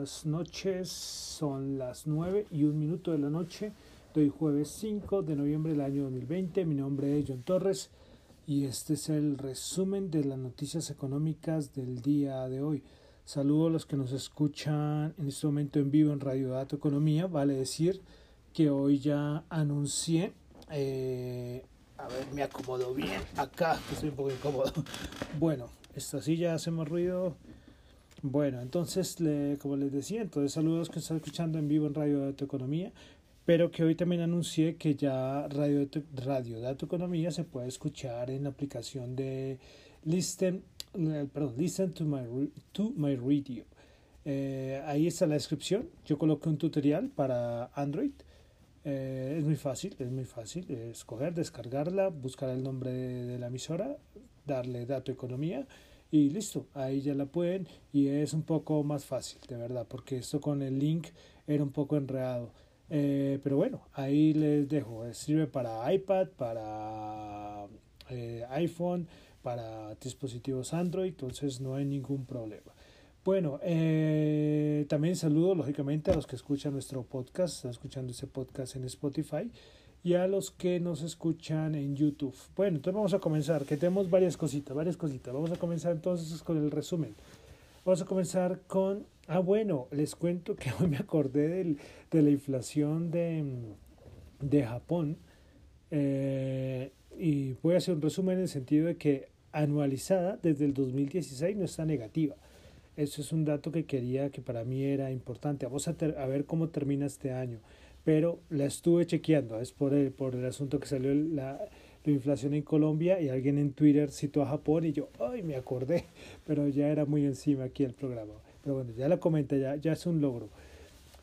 buenas noches. Son las 9 y un minuto de la noche de hoy jueves 5 de noviembre del año 2020. Mi nombre es John Torres y este es el resumen de las noticias económicas del día de hoy. Saludo a los que nos escuchan en este momento en vivo en Radio Dato Economía. Vale decir que hoy ya anuncié. Eh, a ver, me acomodo bien acá, que estoy un poco incómodo. Bueno, esta silla hace más ruido bueno, entonces, le, como les decía, entonces saludos que están escuchando en vivo en Radio Dato Economía, pero que hoy también anuncié que ya Radio, Radio Dato Economía se puede escuchar en la aplicación de Listen, eh, perdón, Listen to My, to my Radio. Eh, ahí está la descripción. Yo coloqué un tutorial para Android. Eh, es muy fácil, es muy fácil escoger, descargarla, buscar el nombre de la emisora, darle Dato Economía y listo, ahí ya la pueden y es un poco más fácil, de verdad, porque esto con el link era un poco enredado. Eh, pero bueno, ahí les dejo, eh, sirve para iPad, para eh, iPhone, para dispositivos Android, entonces no hay ningún problema. Bueno, también saludo lógicamente a los que escuchan nuestro podcast, están escuchando ese podcast en Spotify y a los que nos escuchan en YouTube. Bueno, entonces vamos a comenzar, que tenemos varias cositas, varias cositas. Vamos a comenzar entonces con el resumen. Vamos a comenzar con, ah bueno, les cuento que hoy me acordé del, de la inflación de, de Japón eh, y voy a hacer un resumen en el sentido de que anualizada desde el 2016 no está negativa. Eso es un dato que quería, que para mí era importante. Vamos a, a ver cómo termina este año pero la estuve chequeando, es por el, por el asunto que salió la, la inflación en Colombia y alguien en Twitter citó a Japón y yo, ay, me acordé, pero ya era muy encima aquí el programa. Pero bueno, ya la comenté, ya, ya es un logro.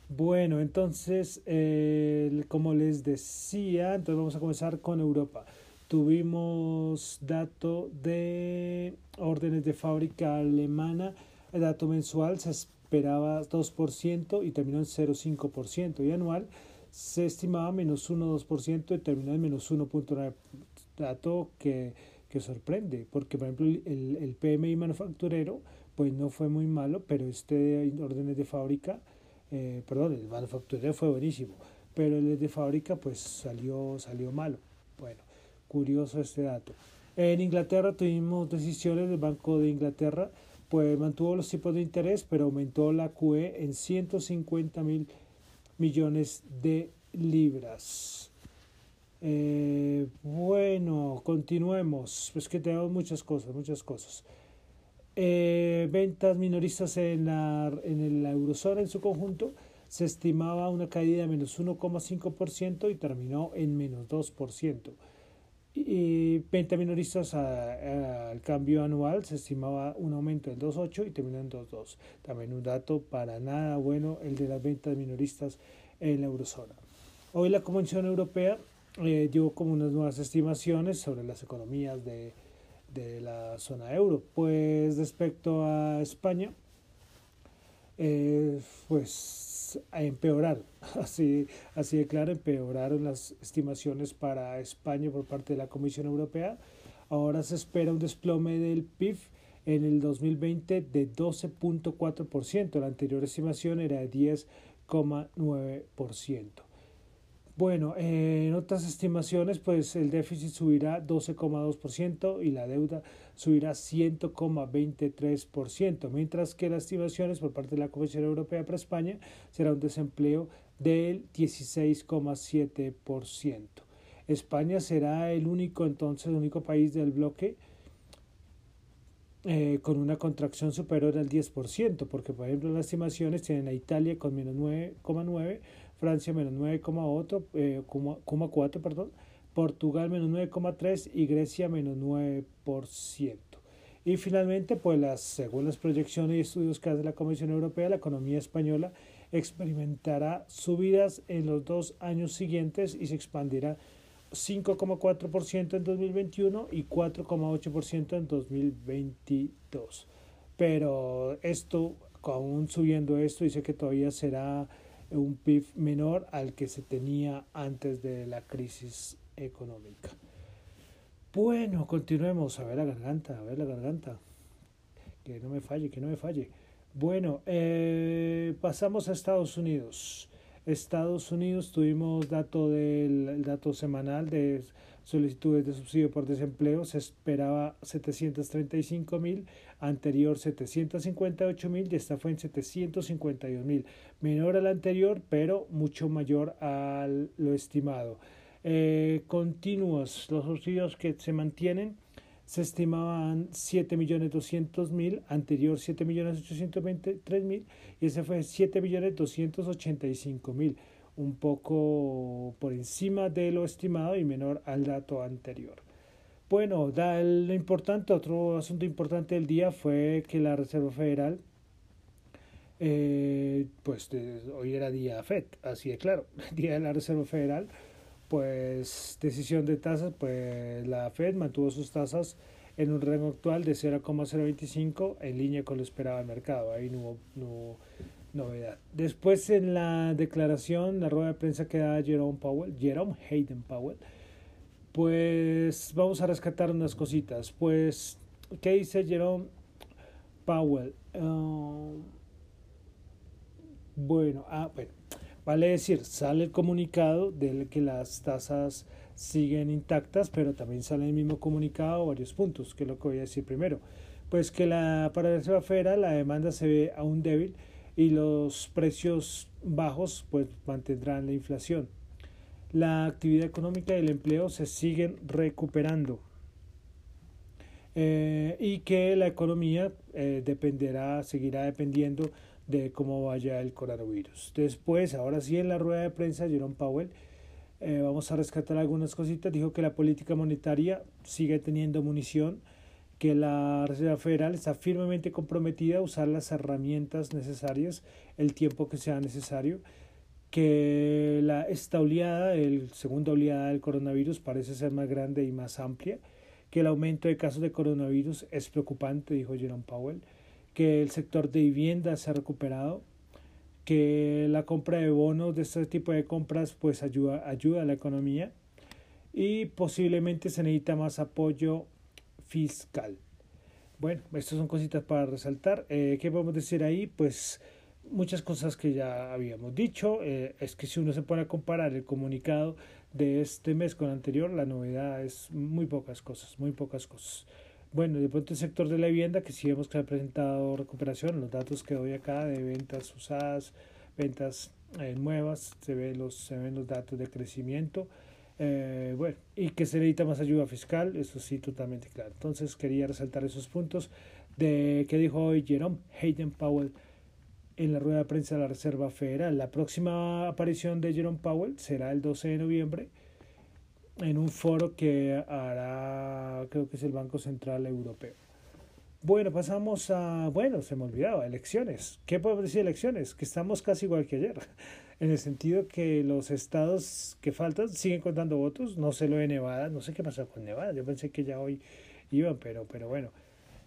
Bueno, entonces, eh, como les decía, entonces vamos a comenzar con Europa. Tuvimos dato de órdenes de fábrica alemana, el dato mensual se esperaba 2% y terminó en 0,5% y anual se estimaba menos 1,2% y terminó en menos 1,9%. Dato que, que sorprende, porque por ejemplo el, el PMI manufacturero pues no fue muy malo, pero este órdenes de fábrica, eh, perdón, el manufacturero fue buenísimo, pero el de fábrica pues salió, salió malo. Bueno, curioso este dato. En Inglaterra tuvimos decisiones del Banco de Inglaterra pues mantuvo los tipos de interés, pero aumentó la QE en 150 mil millones de libras. Eh, bueno, continuemos. Pues que tenemos muchas cosas, muchas cosas. Eh, ventas minoristas en la, en la eurozona en su conjunto se estimaba una caída de menos 1,5% y terminó en menos 2% y venta minoristas al cambio anual se estimaba un aumento del 2.8 y terminó en 2.2. También un dato para nada bueno el de las ventas minoristas en la eurozona. Hoy la Comisión Europea eh, dio como unas nuevas estimaciones sobre las economías de, de la zona euro. Pues respecto a España, eh, pues empeorar, así, así de claro, empeoraron las estimaciones para España por parte de la Comisión Europea. Ahora se espera un desplome del PIB en el 2020 de 12.4%, la anterior estimación era de 10,9%. Bueno, en otras estimaciones, pues el déficit subirá 12,2% y la deuda subirá 100,23%, mientras que las estimaciones por parte de la Comisión Europea para España será un desempleo del 16,7%. España será el único, entonces, el único país del bloque eh, con una contracción superior al 10%, porque por ejemplo las estimaciones tienen a Italia con menos 9,9%, Francia menos 9,4, eh, perdón, Portugal menos 9,3 y Grecia menos 9%. Y finalmente, pues según las proyecciones y estudios que hace la Comisión Europea, la economía española experimentará subidas en los dos años siguientes y se expandirá 5,4% en 2021 y 4,8% en 2022. Pero esto, aún subiendo esto, dice que todavía será un PIB menor al que se tenía antes de la crisis económica. Bueno, continuemos. A ver la garganta, a ver la garganta. Que no me falle, que no me falle. Bueno, eh, pasamos a Estados Unidos. Estados Unidos tuvimos dato del dato semanal de solicitudes de subsidio por desempleo, se esperaba 735 mil, anterior 758 mil y esta fue en 752 mil, menor al anterior, pero mucho mayor a lo estimado. Eh, continuos, los subsidios que se mantienen se estimaban 7.200.000, anterior 7.823.000 y ese fue 7.285.000, un poco por encima de lo estimado y menor al dato anterior. Bueno, da lo importante, otro asunto importante del día fue que la Reserva Federal, eh, pues hoy era día FED, así de claro, día de la Reserva Federal, pues decisión de tasas, pues la Fed mantuvo sus tasas en un rango actual de 0,025 en línea con lo esperado el mercado. Ahí no hubo, novedad. Después en la declaración, la rueda de prensa que da Jerome Powell, Jerome Hayden Powell, pues vamos a rescatar unas cositas. Pues, ¿qué dice Jerome Powell? Ah, bueno, ah, bueno Vale decir, sale el comunicado de que las tasas siguen intactas, pero también sale el mismo comunicado varios puntos, que es lo que voy a decir primero. Pues que la, para la Reserva Federal la demanda se ve aún débil y los precios bajos pues mantendrán la inflación. La actividad económica y el empleo se siguen recuperando. Eh, y que la economía eh, dependerá, seguirá dependiendo de cómo vaya el coronavirus. Después, ahora sí, en la rueda de prensa, Jerome Powell, eh, vamos a rescatar algunas cositas, dijo que la política monetaria sigue teniendo munición, que la Reserva Federal está firmemente comprometida a usar las herramientas necesarias el tiempo que sea necesario, que la, esta oleada, el segunda oleada del coronavirus parece ser más grande y más amplia, que el aumento de casos de coronavirus es preocupante, dijo Jerome Powell, que el sector de vivienda se ha recuperado, que la compra de bonos de este tipo de compras pues ayuda, ayuda a la economía y posiblemente se necesita más apoyo fiscal. Bueno, estas son cositas para resaltar. Eh, ¿Qué podemos decir ahí? Pues muchas cosas que ya habíamos dicho. Eh, es que si uno se pone a comparar el comunicado de este mes con el anterior, la novedad es muy pocas cosas, muy pocas cosas. Bueno, de pronto el sector de la vivienda, que sí vemos que ha presentado recuperación, los datos que doy acá de ventas usadas, ventas eh, nuevas, se, ve los, se ven los datos de crecimiento. Eh, bueno, y que se necesita más ayuda fiscal, eso sí, totalmente claro. Entonces quería resaltar esos puntos de que dijo hoy Jerome Hayden Powell en la rueda de prensa de la Reserva Federal. La próxima aparición de Jerome Powell será el 12 de noviembre en un foro que hará, creo que es el Banco Central Europeo. Bueno, pasamos a, bueno, se me olvidaba, elecciones. ¿Qué podemos decir de elecciones? Que estamos casi igual que ayer, en el sentido que los estados que faltan siguen contando votos, no sé lo de Nevada, no sé qué pasó con Nevada, yo pensé que ya hoy iban, pero, pero bueno.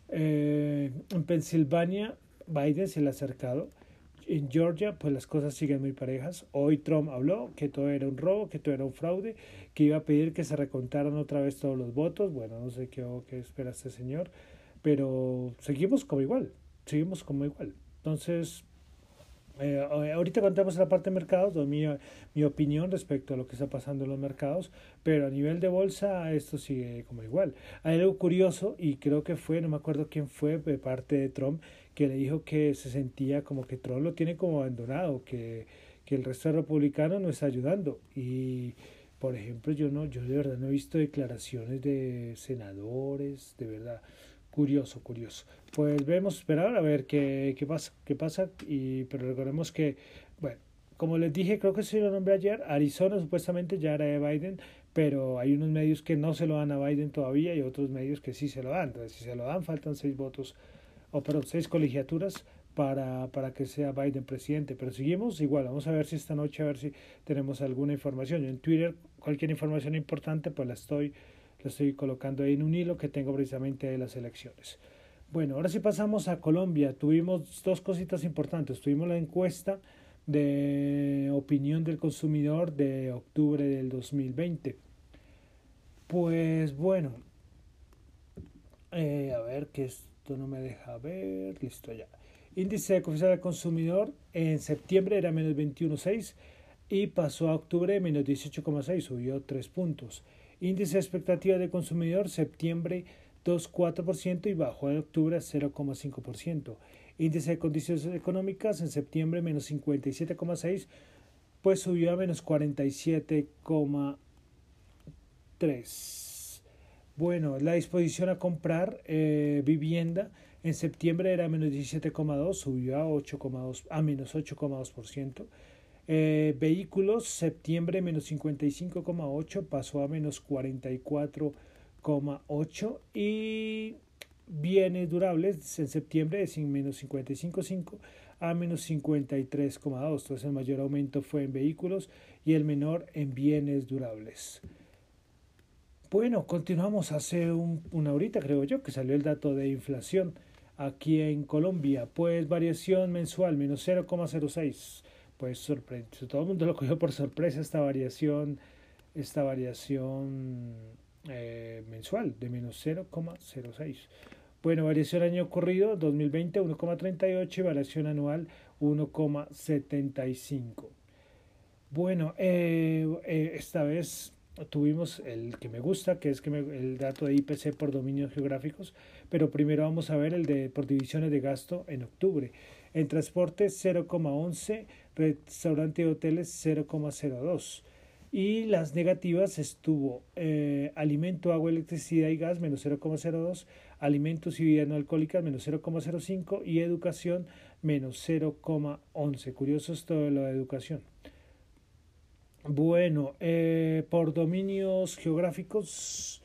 Eh, en Pensilvania, Biden se le ha acercado, en Georgia, pues las cosas siguen muy parejas. Hoy Trump habló que todo era un robo, que todo era un fraude, que iba a pedir que se recontaran otra vez todos los votos. Bueno, no sé qué, qué espera este señor, pero seguimos como igual, seguimos como igual. Entonces, eh, ahorita contamos la parte de mercados, mi, mi opinión respecto a lo que está pasando en los mercados, pero a nivel de bolsa esto sigue como igual. Hay algo curioso y creo que fue, no me acuerdo quién fue, de parte de Trump, que le dijo que se sentía como que Trump lo tiene como abandonado, que, que el resto de republicanos no está ayudando. Y, por ejemplo, yo no, yo de verdad no he visto declaraciones de senadores, de verdad. Curioso, curioso. Pues vemos esperar a ver qué, qué pasa, qué pasa, y, pero recordemos que, bueno, como les dije, creo que se lo nombré ayer, Arizona supuestamente ya era de Biden, pero hay unos medios que no se lo dan a Biden todavía y otros medios que sí se lo dan. Entonces, si se lo dan, faltan seis votos o perdón, seis colegiaturas para, para que sea Biden presidente. Pero seguimos igual, vamos a ver si esta noche, a ver si tenemos alguna información. Yo en Twitter, cualquier información importante, pues la estoy, la estoy colocando en un hilo que tengo precisamente de las elecciones. Bueno, ahora sí pasamos a Colombia. Tuvimos dos cositas importantes. Tuvimos la encuesta de opinión del consumidor de octubre del 2020. Pues bueno, eh, a ver qué es no me deja ver, listo ya. Índice de confianza del consumidor en septiembre era menos 21,6 y pasó a octubre menos 18,6, subió 3 puntos. Índice de expectativa de consumidor septiembre 2,4% y bajó en octubre 0,5%. Índice de condiciones económicas en septiembre menos 57,6, pues subió a menos 47,3. Bueno, la disposición a comprar eh, vivienda en septiembre era menos 17,2, subió a, 8,2, a menos 8,2%. Eh, vehículos, septiembre menos 55,8, pasó a menos 44,8 y bienes durables en septiembre de menos 55,5 a menos 53,2. Entonces el mayor aumento fue en vehículos y el menor en bienes durables. Bueno, continuamos hace un, una horita, creo yo, que salió el dato de inflación aquí en Colombia. Pues variación mensual, menos 0,06. Pues sorprende. Todo el mundo lo cogió por sorpresa esta variación, esta variación eh, mensual de menos 0,06. Bueno, variación año corrido 2020 1,38 y variación anual 1,75. Bueno, eh, eh, esta vez tuvimos el que me gusta, que es que el dato de IPC por dominios geográficos, pero primero vamos a ver el de por divisiones de gasto en octubre. En transporte 0,11, restaurante y hoteles 0,02. Y las negativas estuvo eh, alimento, agua, electricidad y gas menos 0,02, alimentos y bebidas no alcohólicas menos 0,05 y educación menos 0,11. Curioso es todo lo de educación. Bueno, eh, por dominios geográficos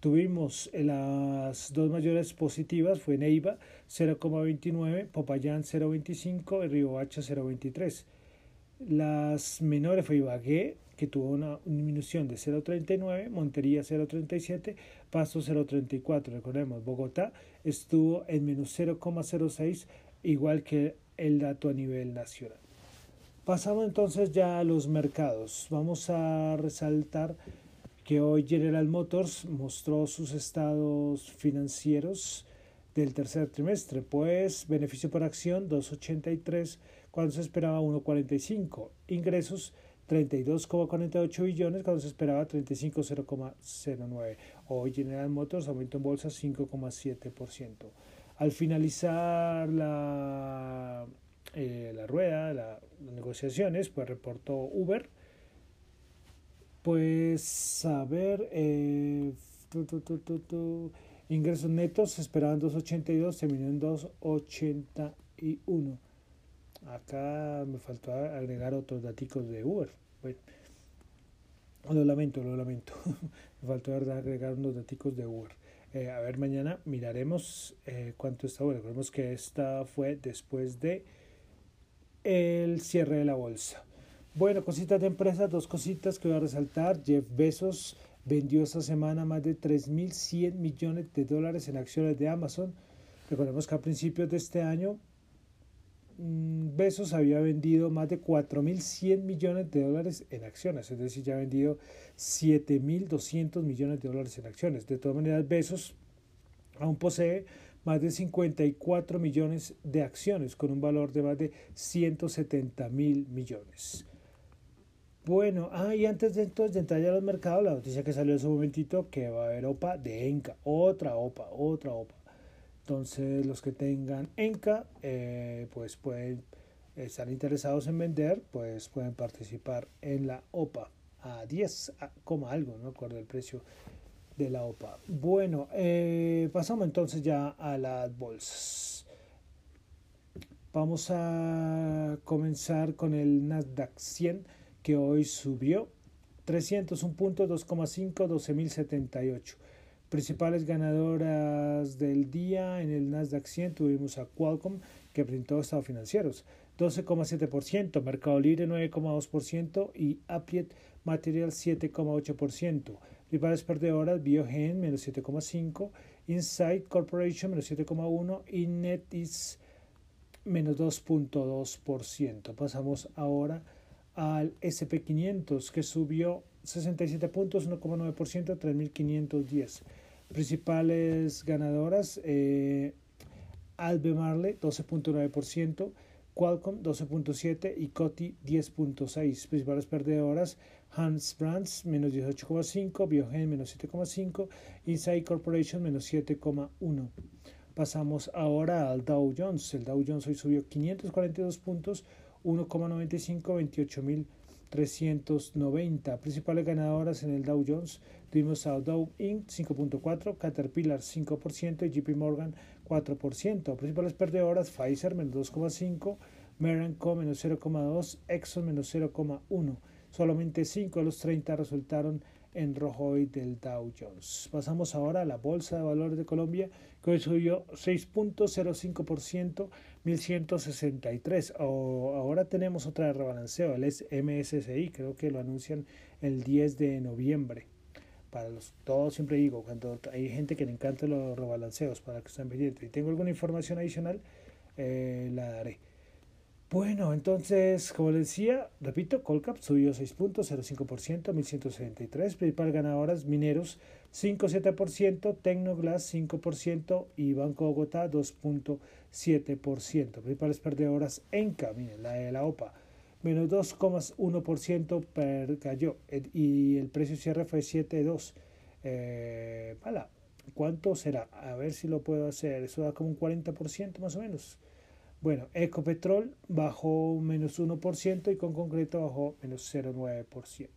tuvimos las dos mayores positivas, fue Neiva 0,29, Popayán 0,25 y Riohacha 0,23. Las menores fue Ibagué, que tuvo una disminución de 0,39, Montería 0,37, Paso 0,34. Recordemos, Bogotá estuvo en menos 0,06, igual que el dato a nivel nacional. Pasamos entonces ya a los mercados. Vamos a resaltar que hoy General Motors mostró sus estados financieros del tercer trimestre, pues beneficio por acción 2.83 cuando se esperaba 1.45, ingresos 32,48 billones cuando se esperaba 35,09. Hoy General Motors aumentó en bolsa 5,7%. Al finalizar la eh, la rueda, las negociaciones, pues reportó Uber. Pues a eh, ingresos netos esperaban 2.82, terminó en 2.81. Acá me faltó agregar otros datos de Uber. Bueno, lo lamento, lo lamento. me faltó agregar unos datos de Uber. Eh, a ver, mañana miraremos cuánto está Uber. Recordemos que esta fue después de el cierre de la bolsa. Bueno, cositas de empresas, dos cositas que voy a resaltar. Jeff Bezos vendió esta semana más de 3.100 millones de dólares en acciones de Amazon. Recordemos que a principios de este año mm, Bezos había vendido más de 4.100 millones de dólares en acciones, es decir, ya ha vendido 7.200 millones de dólares en acciones. De todas maneras, Bezos aún posee más de 54 millones de acciones con un valor de más de 170 mil millones. Bueno, ah, y antes de entonces de entrar ya los mercados, la noticia que salió hace un momentito que va a haber OPA de Enca, otra OPA, otra OPA. Entonces los que tengan Enca, eh, pues pueden estar interesados en vender, pues pueden participar en la OPA a 10, como algo, no recuerdo el precio de la OPA. Bueno, eh, pasamos entonces ya a las bolsas. Vamos a comenzar con el Nasdaq 100 que hoy subió 301 puntos, 2,5, 12.078. Principales ganadoras del día en el Nasdaq 100 tuvimos a Qualcomm que presentó estados financieros 12,7%, Mercado Libre 9,2% y Appiet Material 7,8%. Principales perdedoras, Biogen menos 7,5, Insight Corporation menos 7,1 y NetEase menos 2.2%. Pasamos ahora al SP500 que subió 67 puntos, 1,9%, 3.510. Principales ganadoras, eh, Albemarle 12.9%, Qualcomm 12.7% y Coty 10.6%. Principales perdedoras, Hans Brands menos 18.5%, Biogen menos 7.5%, Inside Corporation menos 7.1%. Pasamos ahora al Dow Jones. El Dow Jones hoy subió 542 puntos, 1,95, 28.390. Principales ganadoras en el Dow Jones tuvimos a Dow Inc. 5.4, Caterpillar 5% y JP Morgan 4%. Principales perdedoras, Pfizer menos 2,5, Merck Co menos 0,2, Exxon menos 0,1. Solamente 5 de los 30 resultaron en rojo hoy del Dow Jones. Pasamos ahora a la Bolsa de Valores de Colombia, que hoy subió 6.05%, 1163. O, ahora tenemos otra rebalanceo, el MSCI, creo que lo anuncian el 10 de noviembre para los todos siempre digo cuando hay gente que le encanta los rebalanceos para que estén pendientes y tengo alguna información adicional eh, la daré bueno entonces como les decía repito Colcap subió 6.05% 1173 principal ganadoras mineros 5.7% Tecnoglass 5% y Banco Bogotá 2.7% principales perdedoras Enca miren la de la OPA menos 2,1% per cayó y el precio cierre fue 7,2. Eh, ¿Cuánto será? A ver si lo puedo hacer. Eso da como un 40% más o menos. Bueno, Ecopetrol bajó menos 1% y con concreto bajó menos 0,9%.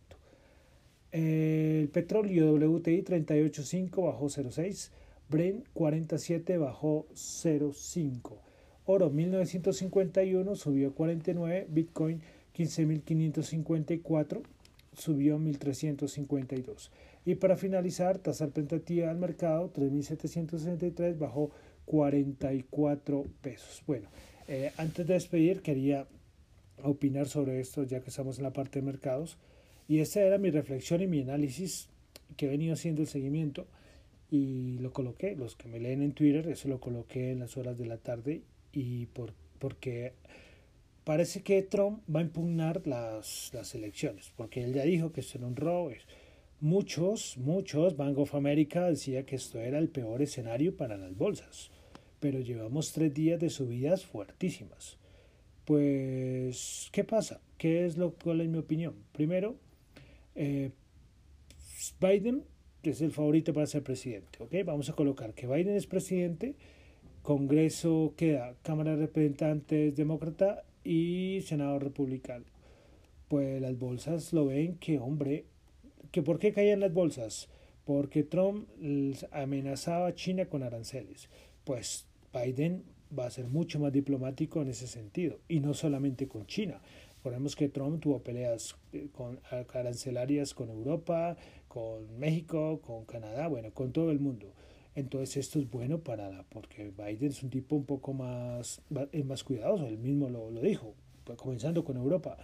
El petróleo WTI 38.5 bajó 0,6. Brent 47 bajó 0,5. Oro 1951 subió 49, Bitcoin 15.554 subió 1.352. Y para finalizar, tasa representativa del mercado 3.763 bajó 44 pesos. Bueno, eh, antes de despedir quería opinar sobre esto ya que estamos en la parte de mercados. Y esta era mi reflexión y mi análisis que he venido haciendo el seguimiento. Y lo coloqué, los que me leen en Twitter, eso lo coloqué en las horas de la tarde. Y por, porque parece que Trump va a impugnar las, las elecciones, porque él ya dijo que esto era un robo. Muchos, muchos, Bank of America decía que esto era el peor escenario para las bolsas, pero llevamos tres días de subidas fuertísimas. Pues, ¿qué pasa? ¿Qué es lo cual es mi opinión? Primero, eh, Biden es el favorito para ser presidente, ¿ok? Vamos a colocar que Biden es presidente Congreso queda Cámara de Representantes demócrata y Senado republicano. Pues las bolsas lo ven que, hombre, que ¿por qué caían las bolsas? Porque Trump amenazaba a China con aranceles. Pues Biden va a ser mucho más diplomático en ese sentido, y no solamente con China. Recordemos que Trump tuvo peleas eh, con arancelarias con Europa, con México, con Canadá, bueno, con todo el mundo. Entonces esto es bueno para la, porque Biden es un tipo un poco más, más cuidadoso, él mismo lo, lo dijo, pues, comenzando con Europa.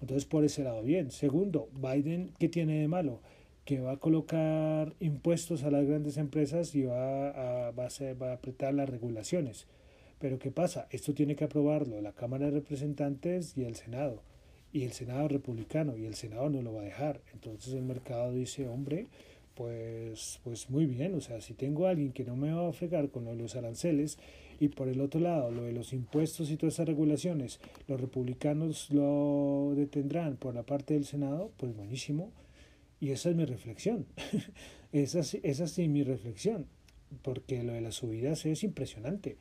Entonces por ese lado bien. Segundo, Biden, ¿qué tiene de malo? Que va a colocar impuestos a las grandes empresas y va a, va a, va a apretar las regulaciones. Pero ¿qué pasa? Esto tiene que aprobarlo la Cámara de Representantes y el Senado. Y el Senado republicano y el Senado no lo va a dejar. Entonces el mercado dice, hombre, pues, pues muy bien, o sea, si tengo a alguien que no me va a fregar con lo de los aranceles y por el otro lado lo de los impuestos y todas esas regulaciones, los republicanos lo detendrán por la parte del Senado, pues buenísimo. Y esa es mi reflexión, esa, esa sí mi reflexión, porque lo de las subidas es impresionante,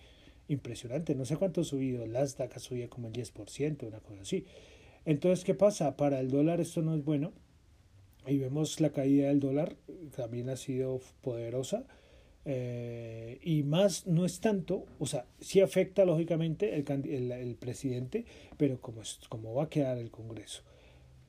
impresionante, no sé cuánto ha subido, el Nasdaq subido como el 10%, una cosa así. Entonces, ¿qué pasa? Para el dólar esto no es bueno, y vemos la caída del dólar, también ha sido poderosa. Eh, y más no es tanto, o sea, sí afecta lógicamente el, el, presidente, pero como, es, como va a quedar el Congreso.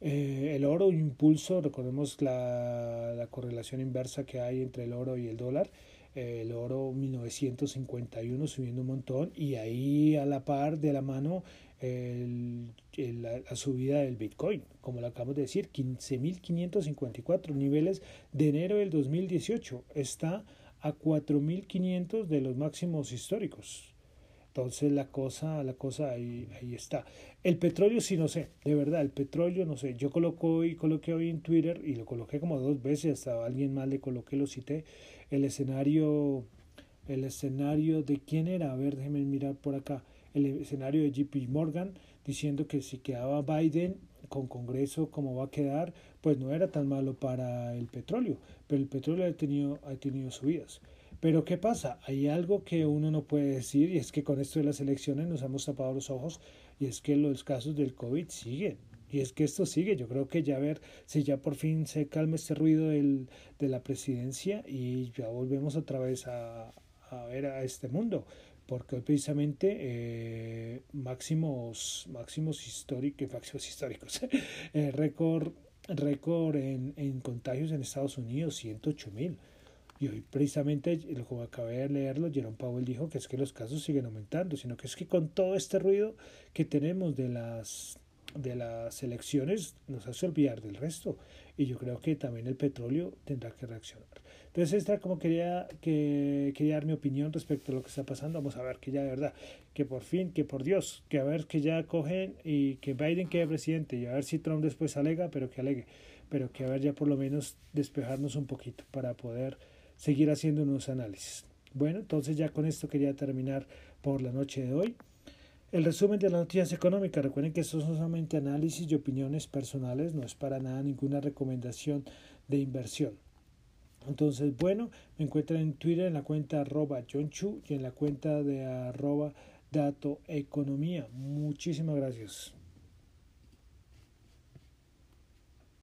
Eh, el oro, impulso, recordemos la, la, correlación inversa que hay entre el oro y el dólar. Eh, el oro 1951 subiendo un montón y ahí a la par de la mano el, la, subida del Bitcoin, como lo acabamos de decir, 15.554 niveles de enero del 2018, está a 4.500 de los máximos históricos. Entonces la cosa, la cosa ahí, ahí está. El petróleo sí no sé, de verdad, el petróleo no sé. Yo coloco hoy, coloqué hoy en Twitter y lo coloqué como dos veces, hasta alguien más le coloqué, lo cité, el escenario el escenario de quién era, a ver, déjenme mirar por acá, el escenario de JP Morgan diciendo que si quedaba Biden con Congreso como va a quedar, pues no era tan malo para el petróleo, pero el petróleo ha tenido, ha tenido subidas. Pero ¿qué pasa? Hay algo que uno no puede decir y es que con esto de las elecciones nos hemos tapado los ojos y es que los casos del COVID siguen. Y es que esto sigue, yo creo que ya a ver si ya por fin se calma este ruido del, de la presidencia y ya volvemos otra vez a, a ver a este mundo porque hoy precisamente eh, máximos máximos históricos máximos históricos eh, récord récord en, en, contagios en Estados Unidos 108 mil y hoy precisamente como acabé de leerlo Jerome Powell dijo que es que los casos siguen aumentando sino que es que con todo este ruido que tenemos de las de las elecciones nos hace olvidar del resto y yo creo que también el petróleo tendrá que reaccionar entonces, esta como quería, que, quería dar mi opinión respecto a lo que está pasando. Vamos a ver que ya de verdad, que por fin, que por Dios, que a ver que ya cogen y que Biden quede presidente y a ver si Trump después alega, pero que alegue. Pero que a ver ya por lo menos despejarnos un poquito para poder seguir haciendo unos análisis. Bueno, entonces ya con esto quería terminar por la noche de hoy. El resumen de las noticias económicas. Recuerden que esto son solamente análisis y opiniones personales, no es para nada ninguna recomendación de inversión. Entonces, bueno, me encuentran en Twitter en la cuenta arroba John Chu y en la cuenta de arroba Dato Economía. Muchísimas gracias.